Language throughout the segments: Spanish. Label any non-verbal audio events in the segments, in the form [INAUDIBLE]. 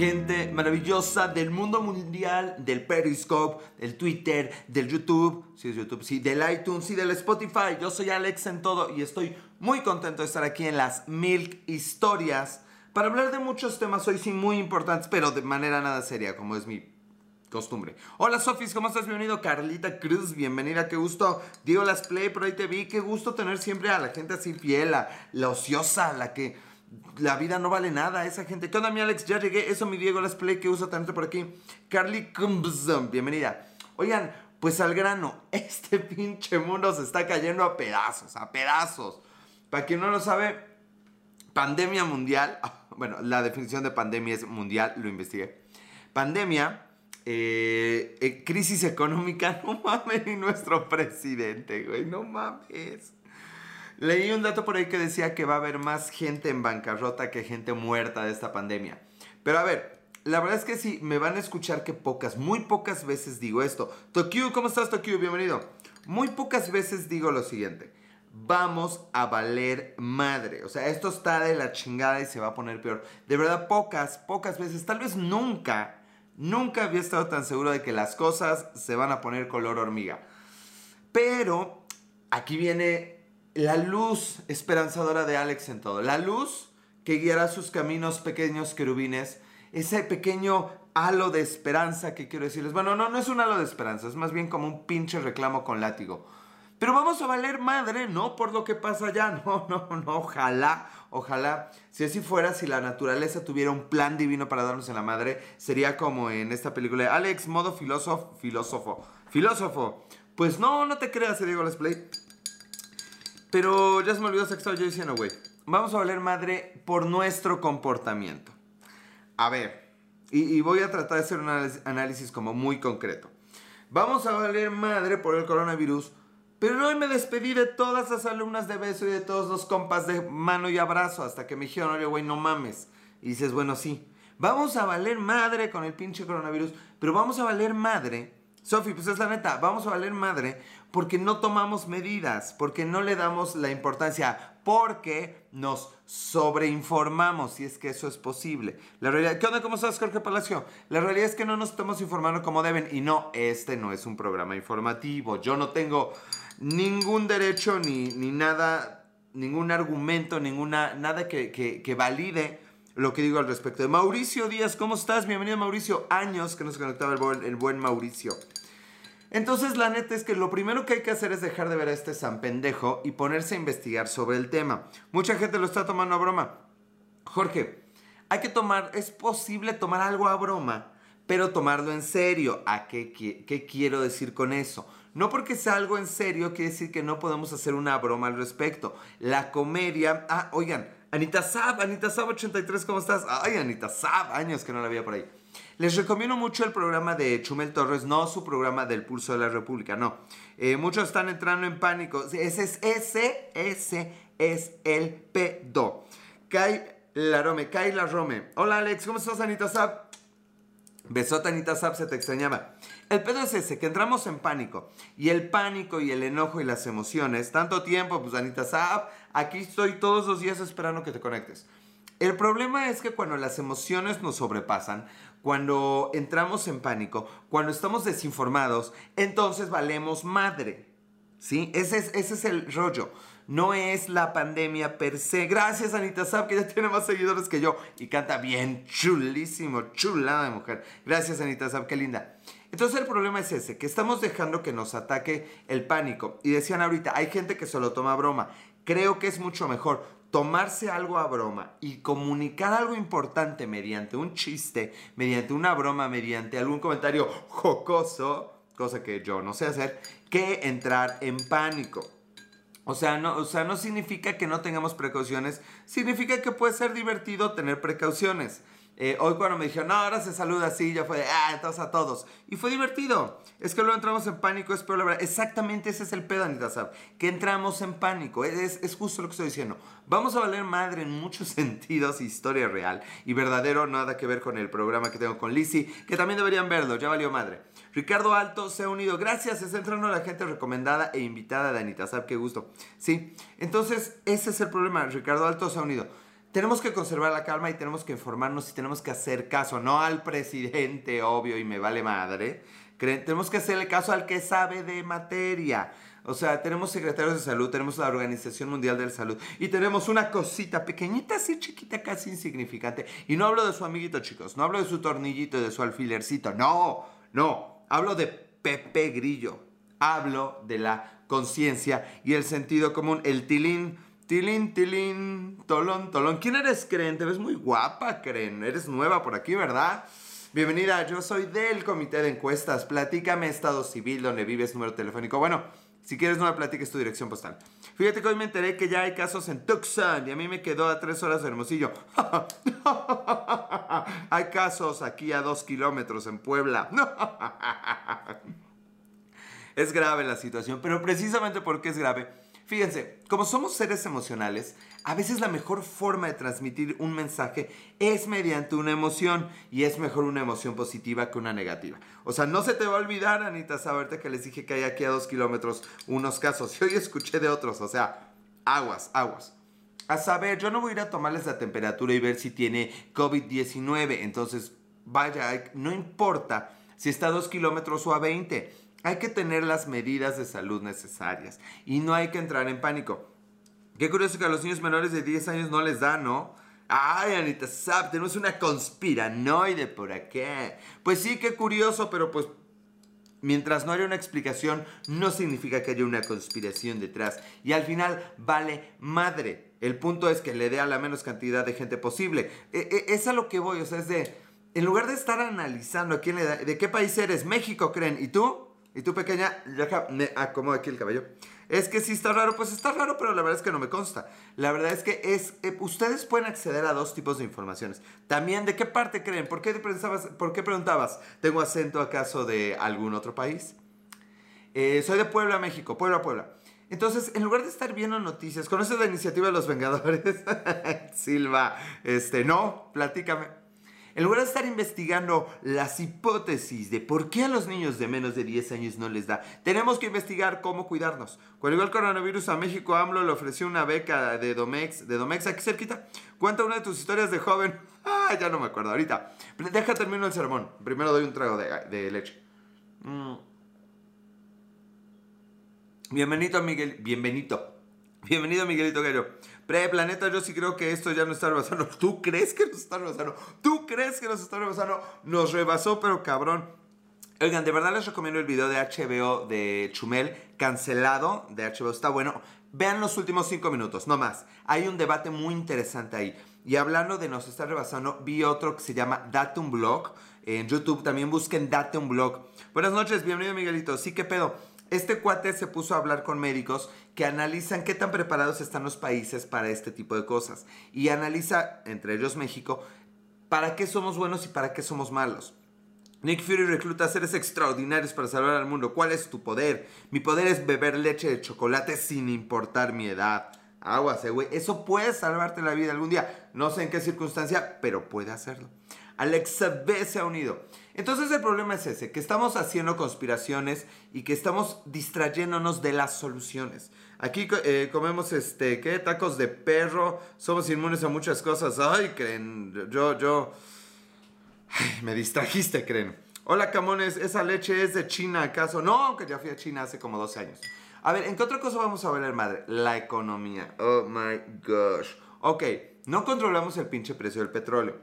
gente maravillosa del mundo mundial, del Periscope, del Twitter, del YouTube, sí es YouTube, sí, del iTunes y del Spotify. Yo soy Alex en todo y estoy muy contento de estar aquí en las Milk Historias para hablar de muchos temas hoy sí muy importantes, pero de manera nada seria, como es mi costumbre. Hola Sofis, ¿cómo estás? Bienvenido. Carlita Cruz, bienvenida, qué gusto. Digo las play, por ahí te vi, qué gusto tener siempre a la gente así fiel, la ociosa, la que la vida no vale nada, esa gente. ¿Qué onda, mi Alex? Ya llegué. Eso, mi Diego Las Play, que uso tanto por aquí. Carly Cumbzum, bienvenida. Oigan, pues al grano, [LAUGHS] este pinche mundo se está cayendo a pedazos, a pedazos. Para quien no lo sabe, pandemia mundial. [LAUGHS] Bueno, la definición de pandemia es mundial, lo investigué. Pandemia, eh, eh, crisis económica, [LAUGHS] no mames, y nuestro presidente, güey, no mames. Leí un dato por ahí que decía que va a haber más gente en bancarrota que gente muerta de esta pandemia. Pero a ver, la verdad es que sí, me van a escuchar que pocas, muy pocas veces digo esto. Tokyo, ¿cómo estás Tokyo? Bienvenido. Muy pocas veces digo lo siguiente. Vamos a valer madre. O sea, esto está de la chingada y se va a poner peor. De verdad, pocas, pocas veces, tal vez nunca, nunca había estado tan seguro de que las cosas se van a poner color hormiga. Pero aquí viene la luz esperanzadora de Alex en todo. La luz que guiará sus caminos pequeños querubines. Ese pequeño halo de esperanza que quiero decirles. Bueno, no, no es un halo de esperanza, es más bien como un pinche reclamo con látigo. Pero vamos a valer madre, ¿no? Por lo que pasa allá. [LAUGHS] No, no, no, ojalá, ojalá. Si así fuera, si la naturaleza tuviera un plan divino para darnos en la madre, sería como en esta película Alex, modo filósofo, filósofo, filósofo. Pues no, no te creas, Diego Let's Play. Pero ya se me olvidó que estaba yo diciendo, güey. Vamos a valer madre por nuestro comportamiento. A ver, y, voy a tratar de hacer un análisis como muy concreto. Vamos a valer madre por el coronavirus, pero hoy me despedí de todas las alumnas de beso y de todos los compas de mano y abrazo hasta que me dijeron, oye, güey, no mames. Y dices, bueno, sí. Vamos a valer madre con el pinche coronavirus, pero vamos a valer madre. Sofi, pues es la neta, vamos a valer madre porque no tomamos medidas, porque no le damos la importancia, porque nos sobreinformamos, si es que eso es posible. La realidad, ¿qué onda? ¿Cómo estás, Jorge Palacio? La realidad es que no nos estamos informando como deben y no, este no es un programa informativo. Yo no tengo ningún derecho ni, ni nada, ningún argumento, ninguna, nada que, que, valide lo que digo al respecto. Mauricio Díaz, ¿cómo estás? Bienvenido Mauricio. Años que nos conectaba el el buen Mauricio. Entonces la neta es que lo primero que hay que hacer es dejar de ver a este San Pendejo y ponerse a investigar sobre el tema. Mucha gente lo está tomando a broma. Jorge, hay que tomar, es posible tomar algo a broma, pero tomarlo en serio. ¿A qué, qué, quiero decir con eso? No porque sea algo en serio quiere decir que no podemos hacer una broma al respecto. La comedia... Ah, oigan, Anita Sab, Anita Sab 83, ¿cómo estás? Ay, Anita Sab, años que no la veía por ahí. Les recomiendo mucho el programa de Chumel Torres, no su programa del Pulso de la República, no. Eh, muchos están entrando en pánico. Ese es, ese, ese es el pedo. Kai Larome, Kai Larome. Hola Alex, ¿cómo estás Anita Zap? Besota Anita Zap, se te extrañaba. El pedo es ese, que entramos en pánico. Y el pánico y el enojo y las emociones, tanto tiempo, pues Anita Zap, aquí estoy todos los días esperando que te conectes. El problema es que cuando las emociones nos sobrepasan, cuando entramos en pánico, cuando estamos desinformados, entonces valemos madre. ¿Sí? Ese es, ese es el rollo. No es la pandemia per se. Gracias, Anita Sab, que ya tiene más seguidores que yo. Y canta bien, chulísimo, chulada de mujer. Gracias, Anita Sab, qué linda. Entonces el problema es ese, que estamos dejando que nos ataque el pánico. Y decían ahorita, hay gente que se lo toma broma. Creo que es mucho mejor tomarse algo a broma y comunicar algo importante mediante un chiste, mediante una broma, mediante algún comentario jocoso, cosa que yo no sé hacer, que entrar en pánico. O sea, no, o sea, no significa que no tengamos precauciones, significa que puede ser divertido tener precauciones. Eh, hoy cuando me dijeron, no, ahora se saluda así, ya fue de, ah, entonces a todos. Y fue divertido. Es que luego entramos en pánico, es peor la verdad. Exactamente ese es el pedo, Anita Sab. Que entramos en pánico. Es, es justo lo que estoy diciendo. Vamos a valer madre en muchos [LAUGHS] sentidos, historia real y verdadero, nada que ver con el programa que tengo con Lizzie, que también deberían verlo, ya valió madre. Ricardo Alto se ha unido. Gracias, está entrando la gente recomendada e invitada de Anita Sab, qué gusto. Sí, entonces ese es el problema. Ricardo Alto se ha unido. Tenemos que conservar la calma y tenemos que informarnos y tenemos que hacer caso, no al presidente, [LAUGHS] obvio, y me vale madre. Tenemos que hacerle caso al que sabe de materia. O sea, tenemos secretarios de salud, tenemos la Organización Mundial de la Salud y tenemos una cosita pequeñita, así chiquita, casi insignificante. Y no hablo de su amiguito, chicos, no hablo de su tornillito y de su alfilercito, no, no, hablo de Pepe Grillo. Hablo de la conciencia y el sentido común, el tilín Tilín, tilín, tolón, tolón. ¿Quién eres, Cren? Te ves muy guapa, Cren. Eres nueva por aquí, ¿verdad? Bienvenida, yo soy del comité de encuestas. Platícame estado civil, donde vives, número telefónico. Bueno, si quieres no me platiques tu dirección postal. Fíjate que hoy me enteré que ya hay casos en Tucson y a mí me quedó a tres horas de Hermosillo. [LAUGHS] hay casos aquí a dos kilómetros en Puebla. [LAUGHS] es grave la situación, pero precisamente porque es grave Fíjense, como somos seres emocionales, a veces la mejor forma de transmitir un mensaje es mediante una emoción y es mejor una emoción positiva que una negativa. O sea, no se te va a olvidar, Anita, saberte que les dije que hay aquí a dos kilómetros unos casos [LAUGHS] y hoy escuché de otros, o sea, aguas, aguas. A saber, yo no voy a ir a tomarles la temperatura y ver si tiene COVID-19, entonces, vaya, no importa si está a dos kilómetros o a 20 hay que tener las medidas de salud necesarias y no hay que entrar en pánico. Qué curioso que a los niños menores de 10 años no les da, ¿no? Ay, Anita Sap, tenemos una conspiranoide por acá. Pues sí, qué curioso, pero pues mientras no haya una explicación, no significa que haya una conspiración detrás. Y al final, vale madre. El punto es que le dé a la menos cantidad de gente posible. E, e, es a lo que voy, o sea, es de... En lugar de estar analizando a quién le da... ¿De qué país eres? México, creen. ¿Y tú? Y tú pequeña, ya me acomodo aquí el cabello. Es que si está raro, pues está raro, pero la verdad es que no me consta. La verdad es que es, eh, ustedes pueden acceder a dos tipos de informaciones. También, ¿de qué parte creen? ¿Por qué, pensabas, ¿por qué preguntabas? ¿Tengo acento acaso de algún otro país? Eh, soy de Puebla, México. Puebla, Puebla. Entonces, en lugar de estar viendo noticias, ¿conoces la iniciativa de los Vengadores? [LAUGHS] Silva, este, no, platícame. En lugar de estar investigando las hipótesis de por qué a los niños de menos de 10 años no les da, tenemos que investigar cómo cuidarnos. Cuando llegó el coronavirus a México, AMLO le ofreció una beca de Domex, de Domex aquí cerquita. Cuenta una de tus historias de joven. Ah, ya no me acuerdo, ahorita. Deja termino el sermón. Primero doy un trago de, leche. Mm. Bienvenido, Miguel. Bienvenido. Bienvenido, Miguelito Gallo. Pre-planeta, yo sí creo que esto ya no está rebasando. [LAUGHS] ¿Tú crees que nos está rebasando? ¿Tú crees que nos está rebasando? Nos rebasó, pero cabrón. Oigan, de verdad les recomiendo el video de HBO de Chumel, cancelado de HBO. Está bueno. Vean los últimos cinco minutos, no más. Hay un debate muy interesante ahí. Y hablando de nos está rebasando, vi otro que se llama Date un Blog. En YouTube también busquen Date un Blog. Buenas noches, bienvenido Miguelito. Sí, ¿qué pedo? Este cuate se puso a hablar con médicos que analizan qué tan preparados están los países para este tipo de cosas. Y analiza, entre ellos México, para qué somos buenos y para qué somos malos. Nick Fury recluta seres extraordinarios para salvar al mundo. ¿Cuál es tu poder? Mi poder es beber leche de chocolate sin importar mi edad. Aguas, güey. Eso puede salvarte la vida algún día. No sé en qué circunstancia, pero puede hacerlo. Alexa B se ha unido. Entonces el problema es ese, que estamos haciendo conspiraciones y que estamos distrayéndonos de las soluciones. Aquí eh, comemos, este, ¿qué? Tacos de perro, somos inmunes a muchas cosas. Ay, creen, yo, yo... me distrajiste, creen. Hola, Camones, ¿esa leche es de China acaso? No, aunque ya fui a China hace como 12 años. A ver, ¿en qué otra cosa vamos a ver madre? La economía. Oh my gosh. Ok, no controlamos el pinche precio del petróleo,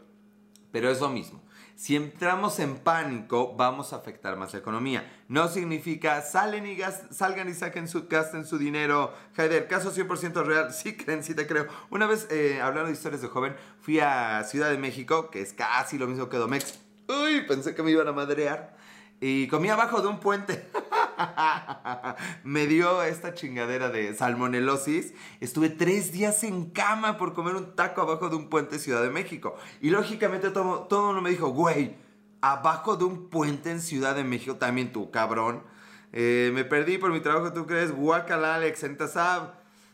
pero es lo mismo. Si entramos en pánico, vamos a afectar más la economía. No significa salen y salgan y saquen su, gasten su dinero. Haider, caso 100% real. [LAUGHS] Sí, creen, sí te creo. Una vez, eh, hablando de historias de joven, fui a Ciudad de México, que es casi lo mismo que Domex. Uy, pensé que me iban a madrear. Y comí abajo de un puente. [LAUGHS] [LAUGHS] me dio esta chingadera de salmonelosis. Estuve tres días en cama por comer un taco abajo de un puente Ciudad de México. Y lógicamente todo, todo uno me dijo, güey, abajo de un puente en Ciudad de México, también tú, cabrón. Eh, me perdí por mi trabajo, ¿tú crees? Guacala, Alex, Sab.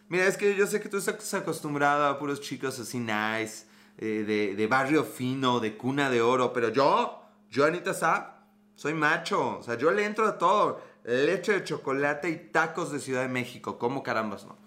Mira, es que yo sé que tú estás acostumbrado a puros chicos así nice, eh, de, barrio fino, de cuna de oro, pero yo, yo, Anita Sab, soy macho. O sea, yo le entro a todo leche de chocolate y tacos de Ciudad de México. ¿Cómo carambas no?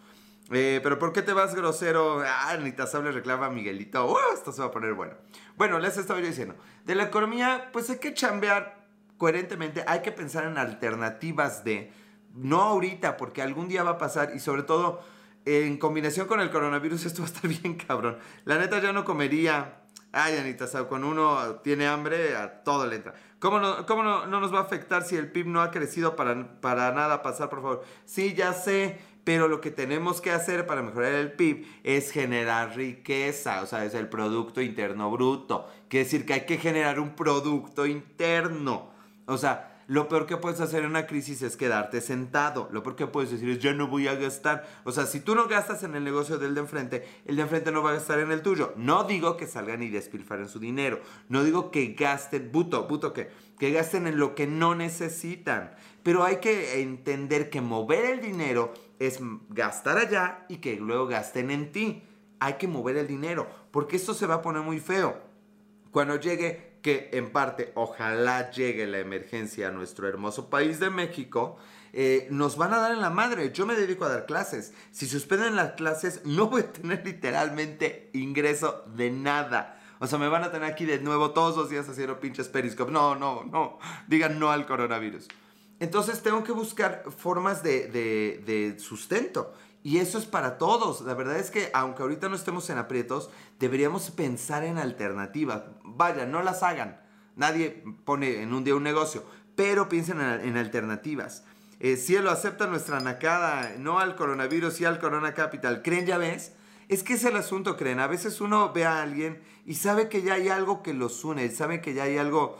Eh, pero ¿por qué te vas grosero? Ah, le reclama Miguelito. Uh, esto se va a poner bueno. Bueno, les estaba yo diciendo. De la economía, pues hay que chambear coherentemente. Hay que pensar en alternativas de... No ahorita, porque algún día va a pasar y sobre todo en combinación con el coronavirus [LAUGHS] esto va a estar bien cabrón. La neta yo no comería... Ay, Anita Sab, cuando uno tiene hambre, a todo le entra. ¿Cómo, no, cómo no, no, nos va a afectar si el PIB no ha crecido para, para nada pasar, por favor? Sí, ya sé, pero lo que tenemos que hacer para mejorar el PIB es generar riqueza, o sea, es el Producto Interno Bruto. Quiere decir que hay que generar un producto interno. O sea, lo peor que puedes hacer en una crisis es quedarte sentado. Lo peor que puedes decir es, yo no voy a gastar. O sea, si tú no gastas en el negocio del de enfrente, el de enfrente no va a gastar en el tuyo. No digo que salgan y despilfaren su dinero. No digo que gasten, buto, buto que, que gasten en lo que no necesitan. Pero hay que entender que mover el dinero es gastar allá y que luego gasten en ti. Hay que mover el dinero, porque esto se va a poner muy feo. Cuando llegue, que en parte ojalá llegue la emergencia a nuestro hermoso país de México, eh, nos van a dar en la madre. Yo me dedico a dar clases. Si suspenden las clases, [LAUGHS] no voy a tener literalmente ingreso de nada. O sea, me van a tener aquí de nuevo todos los días haciendo pinches periscope. No, no, no. Digan no al coronavirus. Entonces tengo que buscar formas de, sustento. Y eso es para todos. La verdad es que aunque ahorita no estemos en aprietos, deberíamos pensar en alternativas. Vaya, no las hagan. Nadie pone en un día un negocio, pero piensen en, alternativas. Eh, cielo, acepta nuestra nacada, no al coronavirus, sí al Corona Capital. ¿Creen, ya ves? Es que es el asunto, creen. A veces uno ve a alguien y sabe que ya hay algo que los une, sabe que ya hay algo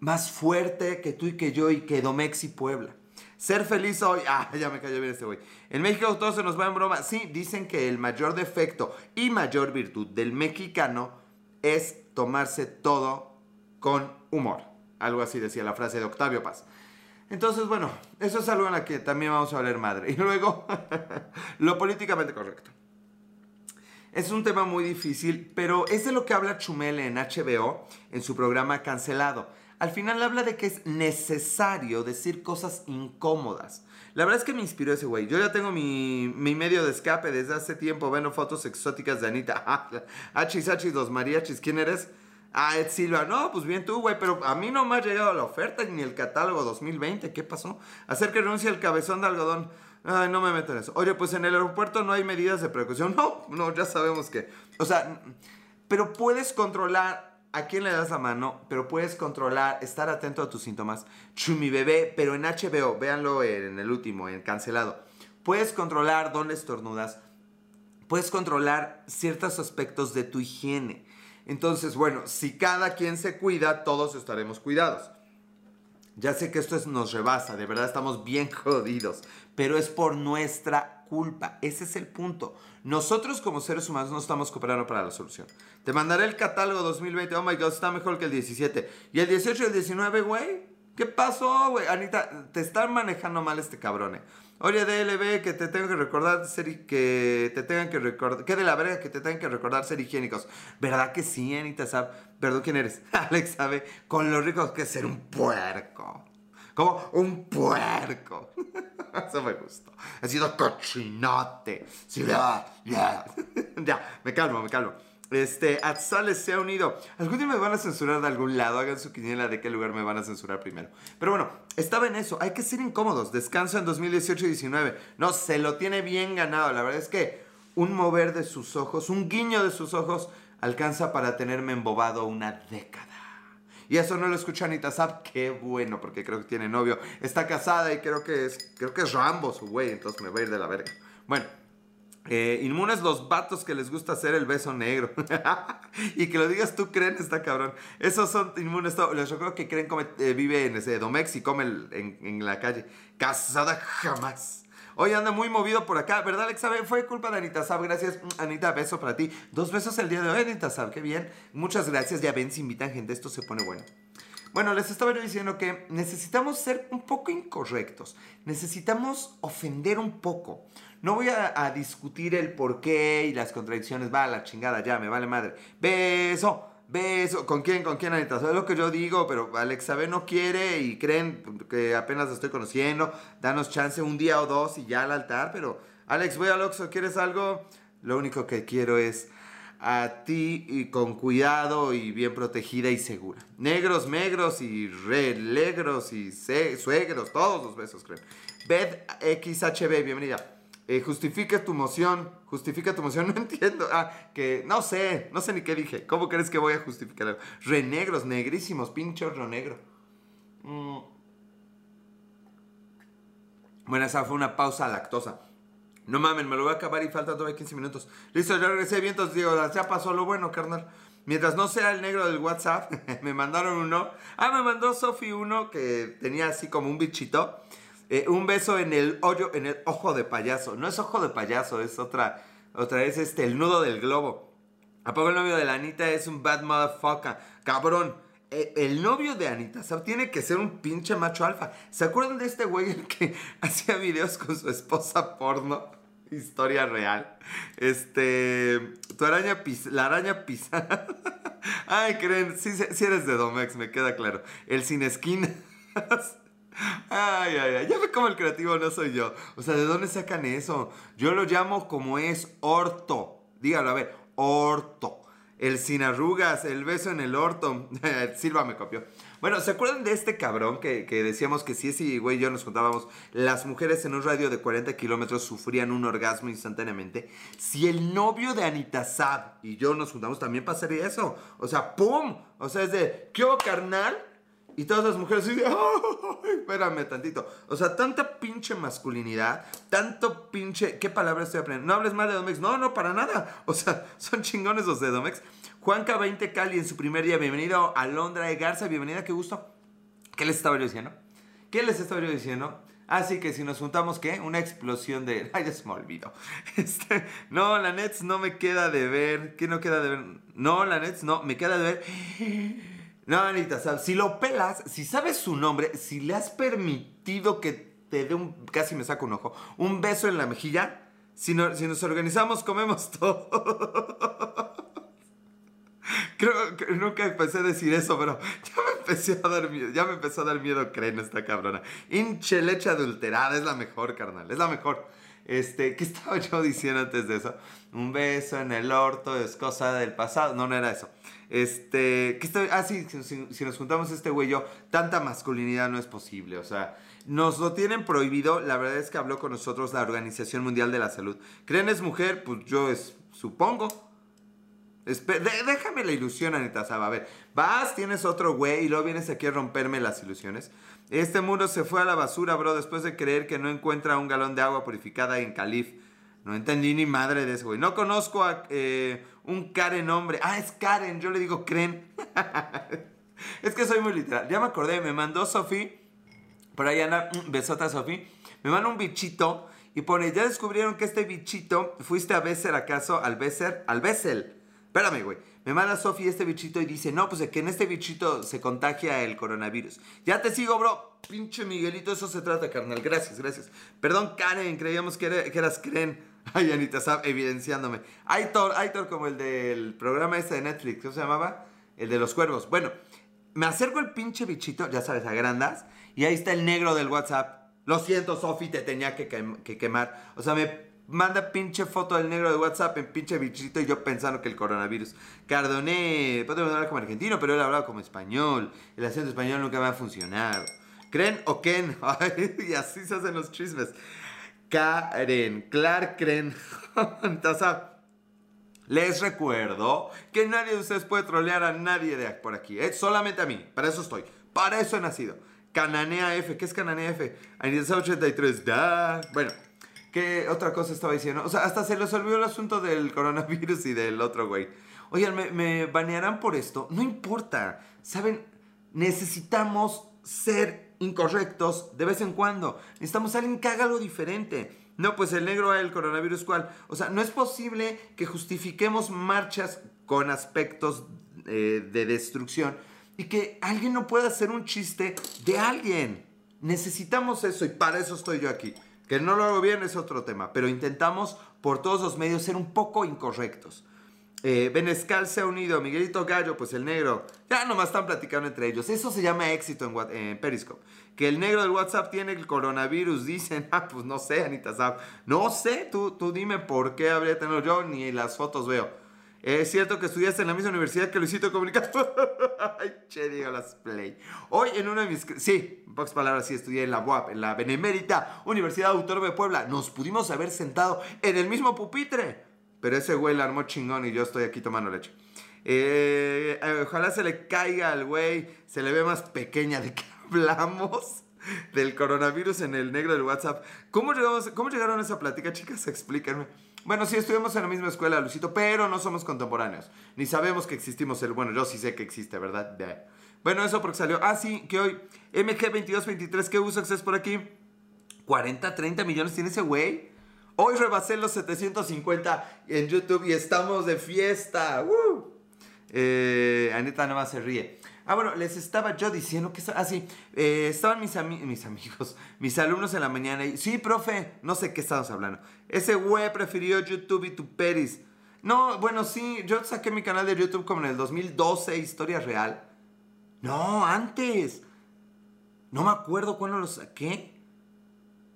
más fuerte que tú y que yo y que Domex y Puebla. Ser feliz hoy. [LAUGHS] Ah, ya me cayó bien este güey. En México todo se nos va en broma. Sí, dicen que el mayor defecto y mayor virtud del mexicano es tomarse todo con humor. Algo así decía la frase de Octavio Paz. Entonces, bueno, eso es algo en la que también vamos a hablar madre. [LAUGHS] Y luego, lo políticamente correcto. Es un tema muy difícil, pero es de lo que habla Chumel en HBO en su programa Cancelado al final habla de que es necesario decir cosas incómodas. La verdad es que me inspiró ese güey. Yo ya tengo mi, medio de escape desde hace tiempo. Vendo fotos exóticas de Anita. [LAUGHS] Hachis, hachis, los mariachis. ¿Quién eres? Ah, Ed Silva. No, pues bien tú, güey. Pero a mí no me ha llegado la oferta ni el catálogo 2020. ¿Qué pasó? Hacer que renuncie el cabezón de algodón. Ay, no me meto en eso. Oye, pues en el aeropuerto no hay medidas de precaución. [LAUGHS] No, no, ya sabemos que. O sea, pero puedes controlar a quién le das la mano, pero puedes controlar, estar atento a tus síntomas. Chumi bebé, pero en HBO, véanlo en el último, en cancelado. Puedes controlar dónde estornudas. Puedes controlar ciertos aspectos de tu higiene. Entonces, bueno, si cada quien se cuida, todos estaremos cuidados. Ya sé que esto nos rebasa, de verdad estamos bien [LAUGHS] jodidos, pero es por nuestra culpa. Ese es el punto. Nosotros como seres humanos no estamos cooperando para la solución. Te mandaré el catálogo 2020. Oh my god, está mejor que el 17. ¿Y el 18 y el 19, güey? ¿Qué pasó, güey? Anita, te están manejando mal este cabrón. Eh. Oye, DLB, que te tengo que recordar ser que te tengan que recordar, que de la verga que te tengan que recordar ser higiénicos. ¿Verdad que sí, Anita Sab? Perdón, ¿quién eres? [LAUGHS] Alex sabe con lo rico que ser un puerco. Como un puerco. [LAUGHS] [LAUGHS] Eso me gustó. Ha sido cochinote. Sí, ya, ya. [LAUGHS] ya, me calmo, me calmo. Este, Atzales se ha unido. Algún día me van a censurar de algún lado. Hagan su quiniela de qué lugar me van a censurar primero. Pero bueno, estaba en eso. Hay que ser incómodos. Descanso en 2018 y 19. No, se lo tiene bien ganado. La verdad es que un mover de sus ojos, un guiño de sus ojos, alcanza para tenerme embobado una década. Y eso no lo escucha Anita Zap, qué bueno, porque creo que tiene novio. Está casada y creo que es, creo que es Rambo su güey, entonces me va a ir de la verga. Bueno, eh, inmunes los vatos que les gusta hacer el beso negro. [LAUGHS] y que lo digas tú, creen, está cabrón. Esos son inmunes. Yo creo que creen eh, vive en ese Domex y come en, en la calle. Casada jamás. Hoy anda muy movido por acá, ¿verdad, Alexa? Fue culpa de Anita Sab. Gracias, mm, Anita. Beso para ti. Dos besos el día de hoy, Anita Sab. Qué bien. Muchas gracias. Ya ven, si invitan gente, esto se pone bueno. Bueno, les estaba diciendo que necesitamos ser un poco incorrectos. Necesitamos ofender un poco. No voy a, discutir el por qué y las contradicciones. Va a la chingada, ya, me vale madre. Beso beso. ¿Con quién? ¿Con quién, Anita? ¿Sabes lo que yo digo? Pero Alexa B no quiere y creen que apenas la estoy conociendo. Danos chance un día o dos y ya al altar, pero Alex, voy al Oxxo, ¿quieres algo? Lo único que quiero es a ti y con cuidado y bien protegida y segura. Negros, negros y relegros y suegros, todos los besos, creen. Beth XHB, bienvenida. Eh, justifica tu moción, justifica tu moción, [LAUGHS] no entiendo. Ah, que no sé, no sé ni qué dije. ¿Cómo crees que voy a justificar? Renegros, negrísimos, pincho negro. Mm. Bueno, esa fue una pausa lactosa. No mames, me lo voy a acabar y falta todavía 15 minutos. Listo, ya regresé bien, entonces digo, ya pasó lo bueno, carnal. Mientras no sea el negro del WhatsApp, [LAUGHS] me mandaron uno. Ah, me mandó Sofi uno que tenía así como un bichito. Eh, un beso en el hoyo, en el ojo de payaso. No es ojo de payaso, es otra, otra vez este, el nudo del globo. ¿A poco el novio de la Anita es un bad motherfucker? Cabrón, e, el novio de Anita tiene que ser un pinche macho alfa. ¿Se acuerdan de este güey el que [LAUGHS] hacía videos con su esposa porno? [LAUGHS] Historia real. Este. Tu araña pis, La araña pisada. [LAUGHS] Ay, creen. Si eres de Domex, me queda claro. El sin esquinas. Ay, ay, ay. Ya ve cómo el creativo no soy yo. O sea, ¿de dónde sacan eso? Yo lo llamo como es orto. Dígalo, a ver, orto. El sin arrugas, el beso en el orto. [LAUGHS] Silva me copió. Bueno, ¿se acuerdan de este cabrón que, decíamos que si ese güey y yo nos contábamos, las mujeres en un radio de 40 kilómetros sufrían un orgasmo instantáneamente? Si el novio de Anita Sad y yo nos juntamos, también pasaría eso. O sea, ¡pum! O sea, es de, ¿qué hubo, carnal? Y todas las mujeres dicen, ¡ay! Espérame tantito. O sea, tanta pinche masculinidad, tanto pinche. ¿Qué palabra estoy aprendiendo? No hables mal de Domex. No, no, para nada. [LAUGHS] O sea, son chingones los de Domex. Juanca 20 Cali en su primer día. Bienvenido a Londra de Garza. Bienvenida, qué gusto. ¿Qué les estaba yo diciendo? ¿Qué les estaba yo diciendo? Así que si nos juntamos, ¿qué? Una explosión de... [LAUGHS] Ay, ya se me olvidó. [LAUGHS] Este, no, la Nets no me queda de ver. ¿Qué no queda de ver? No, la Nets no, me queda de ver no, Anita, si lo pelas, si sabes su nombre, si le has permitido que te dé un, casi me saco un ojo, un beso en la mejilla, si, si nos organizamos, comemos [LAUGHS] todo. Creo que nunca empecé a decir eso, pero ya me empecé a dar miedo, ya me empezó a dar miedo creen esta cabrona. Hinche leche adulterada, es la mejor, carnal, es la mejor. Este, ¿qué [LAUGHS] estaba yo diciendo antes de eso? Un beso en el orto es cosa del pasado. No, no era eso. Este, ¿qué estoy? Ah, sí, si, nos juntamos este güey yo, tanta masculinidad no es posible. O sea, nos lo tienen prohibido. La verdad es que habló con nosotros la Organización Mundial de la Salud. ¿Creen es mujer? Pues yo es, supongo. déjame la ilusión, Anita Saba. A ver, vas, tienes otro güey y luego vienes aquí a romperme las ilusiones. Este mundo se fue a la basura, bro, después de creer que no encuentra un galón de agua purificada en Calif. No entendí ni madre de ese güey. No conozco a eh, un Karen hombre. Ah, es Karen, yo le digo Kren. [LAUGHS] es que soy muy literal. Ya me acordé, me mandó Sofi. Por ahí anda, mm, besota Sofi. Me mandó un bichito y pone, ya descubrieron que este bichito, fuiste a Besser acaso, al Besser, al Bessel. Espérame, güey. Me manda Sofi este bichito y dice, no, pues que en este bichito se contagia el coronavirus. Ya te sigo, bro. Pinche Miguelito, eso se trata, carnal. Gracias, gracias. Perdón, Karen, creíamos que, eras Kren. [LAUGHS] Ay, Anita Sab, evidenciándome. Aitor, Aitor como el del programa este de Netflix, ¿cómo se llamaba? El de los cuervos. Bueno, me acerco el pinche bichito, ya sabes, a grandas, y ahí está el negro del WhatsApp. Lo siento, Sofi, te tenía que, que quemar. O sea, me manda pinche foto del negro de WhatsApp en pinche bichito y yo pensando que el coronavirus. Cardoné, podemos hablar como argentino, pero él hablaba como español. El acento español nunca me ha funcionado. ¿Creen o Ken? [LAUGHS] y así se hacen los chismes. Karen, Clark. Entonces, [LAUGHS] les recuerdo que nadie de ustedes puede trolear a nadie de por aquí. ¿eh? Solamente a mí. Para eso estoy. Para eso he nacido. Cananea F. ¿Qué es Cananea F? Aniversario 83. Da. Bueno. ¿Qué otra cosa estaba diciendo? O sea, hasta se les olvidó el asunto del coronavirus y del otro güey. Oigan, ¿me, ¿me, banearán por esto? No importa. ¿Saben? Necesitamos ser incorrectos de vez en cuando. Necesitamos a alguien que haga algo diferente. No, pues el negro el coronavirus, ¿cuál? O sea, no es posible que justifiquemos marchas con aspectos eh, de destrucción y que alguien no pueda hacer un chiste de alguien. Necesitamos eso y para eso estoy yo aquí. Que no lo hago bien es otro tema, pero intentamos por todos los medios ser un poco incorrectos. Eh, Benescal se ha unido, Miguelito Gallo, pues el negro. Ya nomás están platicando entre ellos. Eso se llama éxito en, Periscope. Que el negro del WhatsApp tiene el coronavirus, [LAUGHS] dicen. Ah, pues no sé, Anita. No sé, tú, tú dime por qué habría tenido yo, ni las fotos veo. Es cierto que estudiaste en la misma universidad que Luisito Comunicado. [LAUGHS] Ay, che, digo las play. Hoy en una de mis... Sí, en pocas palabras, sí estudié en la UAP, en la Benemérita Universidad Autónoma de Puebla. Nos pudimos haber sentado en el mismo pupitre. Pero ese güey la armó chingón y yo estoy aquí tomando leche. Eh, eh, ojalá se le caiga al güey, se le ve más pequeña de que [LAUGHS] hablamos del coronavirus en el negro del WhatsApp. ¿Cómo, llegamos, ¿Cómo llegaron a esa plática, chicas? Explíquenme. Bueno, sí, estudiamos en la misma escuela, Lucito, pero no somos contemporáneos. Ni sabemos que existimos el... Bueno, yo sí sé que existe, ¿verdad? Bueno, eso porque salió... Ah, sí, que hoy MG2223, ¿qué uso es por aquí? 40, 30 millones tiene ese güey. Hoy rebasé los 750 en YouTube y estamos de fiesta. ¡Woo! Eh, Anita se ríe. Ah, bueno, les estaba yo diciendo que... Ah, sí, eh, estaban mis, mis amigos, [LAUGHS] mis alumnos en la mañana y... Sí, profe, no sé qué estábamos hablando. Ese güey prefirió YouTube y tu peris. No, bueno, sí, yo saqué mi canal de YouTube como en el 2012, Historia Real. No, antes. No me acuerdo cuándo lo saqué.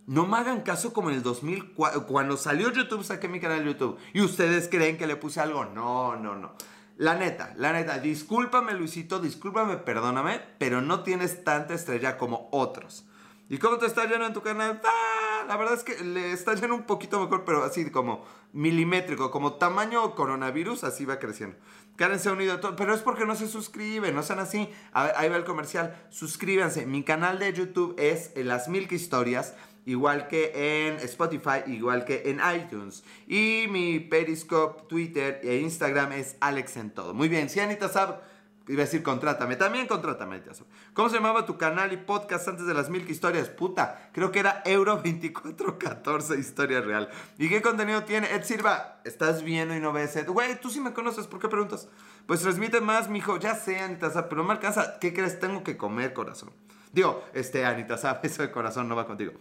No me hagan caso como en el 2004. Cuando salió YouTube, saqué mi canal de YouTube. ¿Y ustedes creen que le puse algo? No, no, no. La neta, la neta, discúlpame Luisito, discúlpame, perdóname, pero no tienes tanta estrella como otros. ¿Y cómo te está yendo en tu canal? Ah, la verdad es que le está yendo un poquito mejor, pero así como milimétrico, como tamaño coronavirus, así va creciendo. Karen se ha unido todo, pero es porque no se suscriben, no sean así. A ahí va el comercial. Suscríbanse. Mi canal de YouTube es Las Milk Historias igual que en Spotify, igual que en iTunes. Y mi Periscope, Twitter e Instagram es Alex en todo. Muy bien, si Anita Sab, iba a decir contrátame, también contrátame Anita ¿Cómo se llamaba tu canal y podcast antes de las mil historias? Puta, creo que era Euro 2414 Historia Real. ¿Y qué contenido tiene? Ed Silva, estás viendo y no ves Ed. Güey, tú sí me conoces, ¿por qué preguntas? Pues transmite más, mijo, ya sé Anita Sab, pero no me alcanza. ¿Qué crees? Tengo que comer, corazón. Digo, este, Anita Sab, [LAUGHS] eso de corazón no va contigo.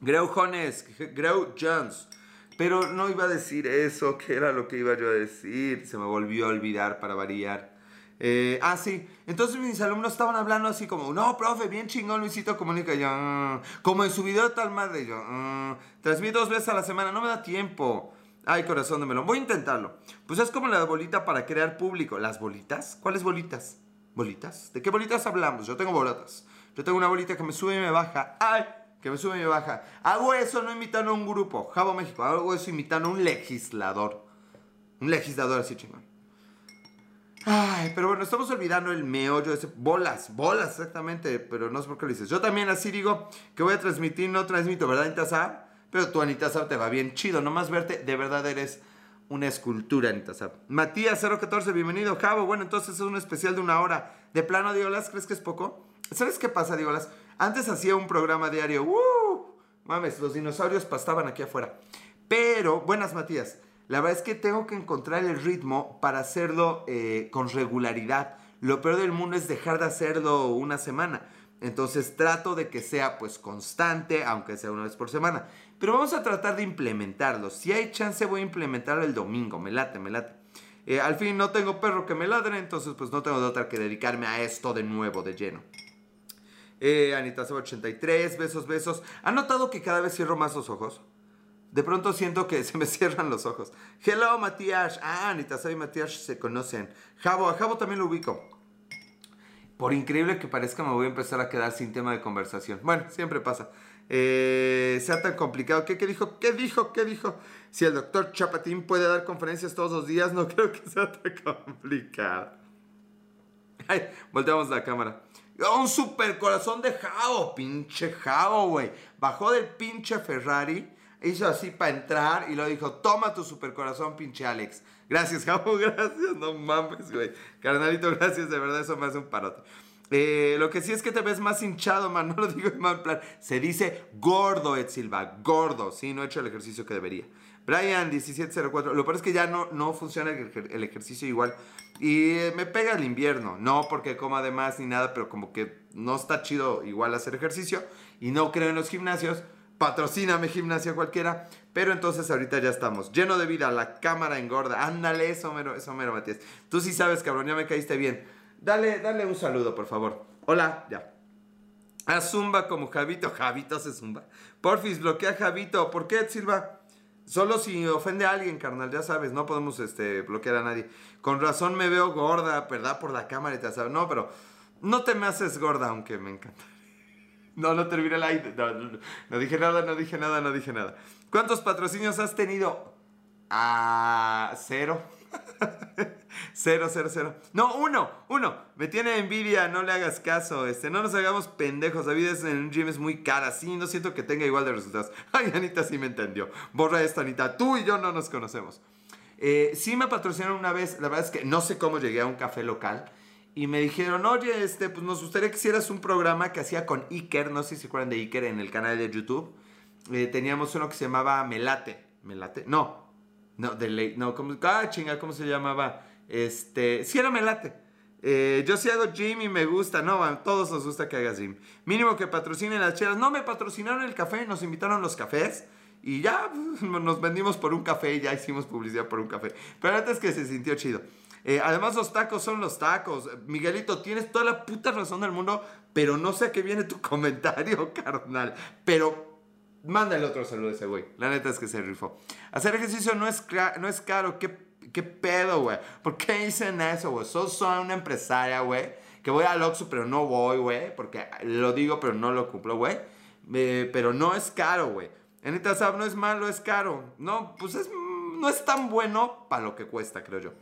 Greu Jones, Greu Jones. Pero no iba a decir eso, que era lo que iba yo a decir. Se me volvió a olvidar para variar. Eh, ah, sí. Entonces mis alumnos estaban hablando así como, no, profe, bien chingón Luisito comunica. yo, mm". como en su video tal madre. Yo, mm". transmito dos veces a la semana, no me da tiempo. Ay, corazón de melón. Voy a intentarlo. Pues es como la bolita para crear público. ¿Las bolitas? ¿Cuáles bolitas? ¿Bolitas? ¿De qué bolitas hablamos? Yo tengo bolotas. Yo tengo una bolita que me sube y me baja. ¡Ay! Que me sube y me baja. Hago eso no imitando a un grupo, Jabo México, hago eso imitando a un legislador. Un legislador así chingón. Ay, pero bueno, estamos olvidando el meollo, ese, bolas, bolas, exactamente, pero no sé por qué lo dices. Yo también así digo que voy a transmitir, no transmito, ¿verdad, Anita Pero tu Anita te va bien chido, nomás verte, de verdad eres una escultura, Anita Matías 014, bienvenido, Jabo. Bueno, entonces es un especial de una hora. De plano, Diolas, ¿crees que es poco? ¿Sabes qué pasa, Diolas? Antes hacía un programa diario. ¡Uh! Mames, los dinosaurios pastaban aquí afuera. Pero, buenas Matías, la verdad es que tengo que encontrar el ritmo para hacerlo eh, con regularidad. Lo peor del mundo es dejar de hacerlo una semana. Entonces trato de que sea pues constante, aunque sea una vez por semana. Pero vamos a tratar de implementarlo. Si hay chance voy a implementarlo el domingo. Me late, me late. Eh, al fin no tengo perro que me ladre, entonces pues no tengo de otra que dedicarme a esto de nuevo, de lleno. Eh, Anita 83, besos, besos. ¿Han notado que cada vez cierro más los ojos? De pronto siento que [LAUGHS] se me cierran los ojos. Hello, Matías. Ah, Anita y Matías se conocen. Jabo, a Jabo también lo ubico. Por increíble que parezca, me voy a empezar a quedar sin tema de conversación. Bueno, siempre pasa. Eh, sea tan complicado. ¿Qué, ¿Qué dijo? ¿Qué dijo? ¿Qué dijo? Si el doctor Chapatín puede dar conferencias todos los días, no [LAUGHS] creo que sea tan complicado. Ay, volteamos la cámara. Un super corazón de Jao, pinche Jao, güey. Bajó del pinche Ferrari, hizo así para entrar y lo dijo, toma tu super corazón, pinche Alex. Gracias, Jao, [LAUGHS] gracias, no mames, güey. Carnalito, gracias, de verdad, eso me hace un parote. Eh, lo que sí es que te ves más hinchado, man. [LAUGHS] No lo digo en mal plan. Se dice gordo, Ed Silva. Gordo. Sí, no he hecho el ejercicio que debería. Brian 1704. Lo peor es que ya no, no funciona el, ejercicio igual. Y me pega el invierno. No porque coma de más ni nada, pero como que no está chido igual hacer ejercicio. Y no creo en los gimnasios. patrocíname gimnasia cualquiera. Pero entonces ahorita ya estamos. Lleno de vida, la cámara engorda. Ándale, eso mero, eso mero, Matías. Tú sí sabes, cabrón, ya me caíste bien. Dale, dale un saludo, por favor. Hola, ya. A Zumba como Javito. Javito hace Zumba. Porfis, bloquea a Javito. ¿Por qué, Silva? Solo si ofende a alguien, carnal, ya sabes, no podemos este, bloquear a nadie. Con razón me veo gorda, ¿verdad? Por la cámara y te sabes. No, pero no te me haces gorda, aunque me encanta. [LAUGHS] No, no terminé la no, no, dije nada, no dije nada, no dije nada. ¿Cuántos patrocinios has tenido? Ah, cero. Cero, cero, cero. No, uno, uno. Me tiene envidia, no le hagas caso. Este, no nos hagamos pendejos. La vida en un gym es muy cara. Sí, no siento que tenga igual de resultados. [LAUGHS] Ay, Anita sí me entendió. Borra esto, Anita. Tú y yo no nos conocemos. Eh, sí me patrocinaron una vez. La verdad es que no sé cómo llegué a un café local. Y me dijeron, oye, este, pues nos gustaría que hicieras un programa que hacía con Iker. No sé si se acuerdan de Iker en el canal de YouTube. Eh, teníamos uno que se llamaba Melate. ¿Melate? No, no, de ley. No, ¿cómo, ah, chinga, ¿cómo se llamaba? Este. Sí, era me late. Eh, yo sí hago gym y me gusta. No, a todos nos gusta que hagas gym. Mínimo que patrocinen las chelas. No, me patrocinaron el café, nos invitaron los cafés. Y ya [LAUGHS] nos vendimos por un café ya hicimos publicidad por un café. Pero antes que se sintió chido. Eh, además, los tacos son los tacos. Miguelito, tienes toda la puta razón del mundo, pero no sé a qué viene tu [LAUGHS] comentario, carnal. Pero Mándale otro saludo a ese güey. La neta es que se rifó. Hacer ejercicio no es, no es caro. ¿Qué, ¿Qué pedo, güey? ¿Por qué dicen eso, güey? Soy, soy una empresaria, güey. Que voy al Oxxo, pero no voy, güey. Porque lo digo, pero no lo cumplo, güey. Eh, pero no es caro, güey. En Itasab no es malo, es caro. No, pues es, no es tan bueno para lo que cuesta, creo yo.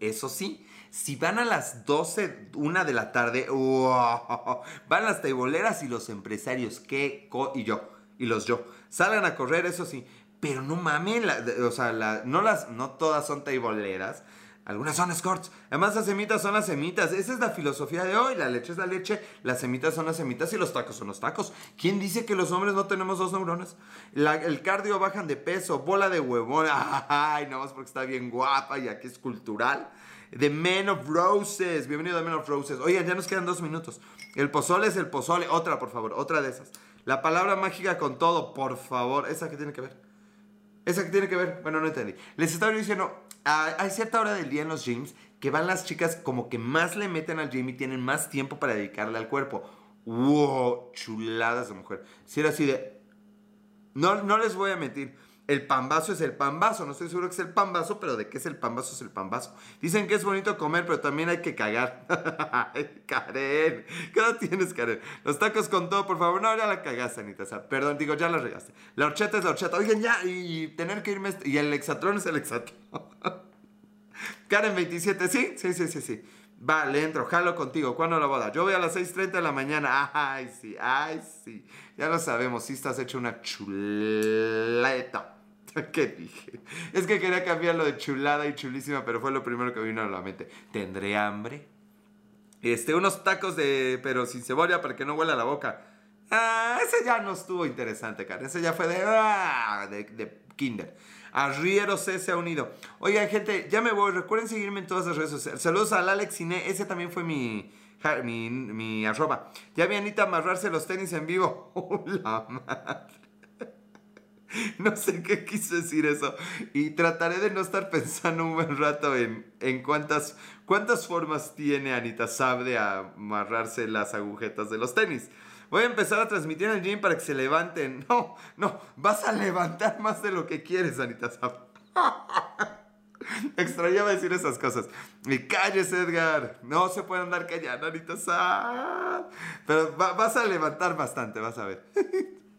Eso sí, si van a las 12, una de la tarde, [LAUGHS] van las teiboleras y los empresarios, ¿qué? y yo y los yo. Salgan a correr, eso sí. Pero no mamen, o sea, no, las, no todas son teiboleras. Algunas son escorts. Además, las semitas son las semitas. Esa es la filosofía de hoy. La leche es la leche, las semitas son las semitas y los tacos son los tacos. ¿Quién dice que los hombres no tenemos dos neuronas? el cardio bajan de peso, bola de huevón. [LAUGHS] Ay, no más porque está bien guapa y aquí es cultural. The Men of Roses. Bienvenido a The Men of Roses. Oigan, ya nos quedan dos minutos. El pozole es el pozole. Otra, por favor, otra de esas. La palabra mágica con todo, por favor. ¿Esa qué tiene que ver? ¿Esa qué tiene que ver? Bueno, no entendí. Les estaba diciendo, hay cierta hora del día en los gyms que van las chicas como que más le meten al gym y tienen más tiempo para dedicarle al cuerpo. ¡Wow! Chuladas de mujer. Si era así de... No, no les voy a mentir. El pambazo es el pambazo. No estoy seguro que es el pambazo, pero de qué es el pambazo es el pambazo. Dicen que es bonito comer, pero también hay que cagar. [LAUGHS] Karen, ¿qué edad tienes, Karen? Los tacos con todo, por favor. No, ya la cagaste, Anita. perdón, digo, ya la regaste. La horchata es la horchata. Oigan, ya, y tener que irme. Y el exatlón es el exatlón. [LAUGHS] Karen 27, ¿sí? Sí, sí, sí, sí. Va, le entro, jalo contigo. ¿Cuándo la boda? Yo voy a las 6.30 de la mañana. Ay, sí, ay, sí. Ya lo sabemos, sí estás hecho una chuleta. [LAUGHS] ¿Qué dije? Es que quería cambiar lo de chulada y chulísima, pero fue lo primero que vino a la mente. ¿Tendré hambre? Este, unos tacos de, pero sin cebolla para que no huela la boca. Ah, ese ya no estuvo interesante, cara. Ese ya fue de, ah, de, de kinder. Arriero C se ha unido. Oigan, gente, ya me voy. Recuerden seguirme en todas las redes sociales. Saludos al Alex Cine. Ese también fue mi, mi, arroba. Ya vi a Anita amarrarse los tenis en vivo. [LAUGHS] ¡Hola, madre! [LAUGHS] no sé qué quiso decir eso. Y trataré de no estar [LAUGHS] pensando un buen rato en, en cuántas, cuántas formas tiene Anita Sab de amarrarse las agujetas de los tenis. Voy a empezar a transmitir el gym para que se levanten. [LAUGHS] No, no, vas a levantar más de lo que quieres, Anita Sab. Extrañaba decir esas cosas. Y calles, Edgar. No se puede andar callando, Anita Sab. Pero vas a levantar bastante, vas a ver.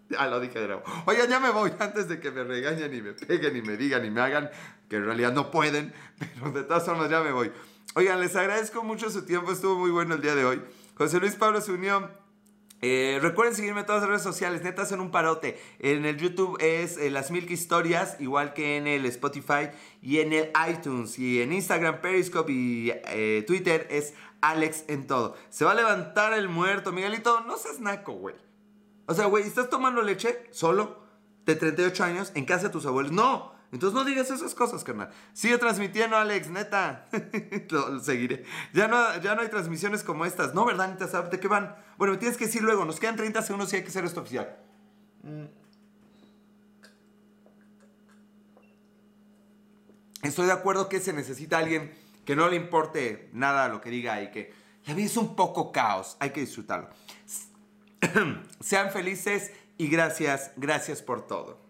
Ya lo dije de nuevo. Oigan, ya me voy antes de que me regañen y me peguen y me digan y me hagan, que en realidad no pueden, [LAUGHS] pero de todas formas ya me voy. Oigan, les agradezco mucho su tiempo, estuvo muy bueno el día de hoy. José Luis Pablo se unió. Eh, recuerden seguirme en todas las redes sociales, neta hacen un parote. En el YouTube es eh, Las Milk Historias, igual que en el Spotify y en el iTunes. Y en Instagram, Periscope y eh, Twitter es Alex en todo. Se va a levantar el muerto, Miguelito, no seas naco, güey. O sea, güey, ¿estás tomando leche solo de 38 años en casa de tus abuelos? No. Entonces no digas esas cosas, carnal. Sigue transmitiendo, Alex, neta. [LAUGHS] lo, seguiré. Ya no, ya no hay transmisiones como estas. No, ¿verdad? Neta, de qué van? Bueno, me tienes que decir luego. Nos quedan 30 segundos y hay que hacer esto oficial. Mm. Estoy de acuerdo que se necesita alguien que no le importe nada lo que diga y que la vida es un poco caos. Hay que disfrutarlo. [CLEARS THROAT] Sean felices y gracias, gracias por todo.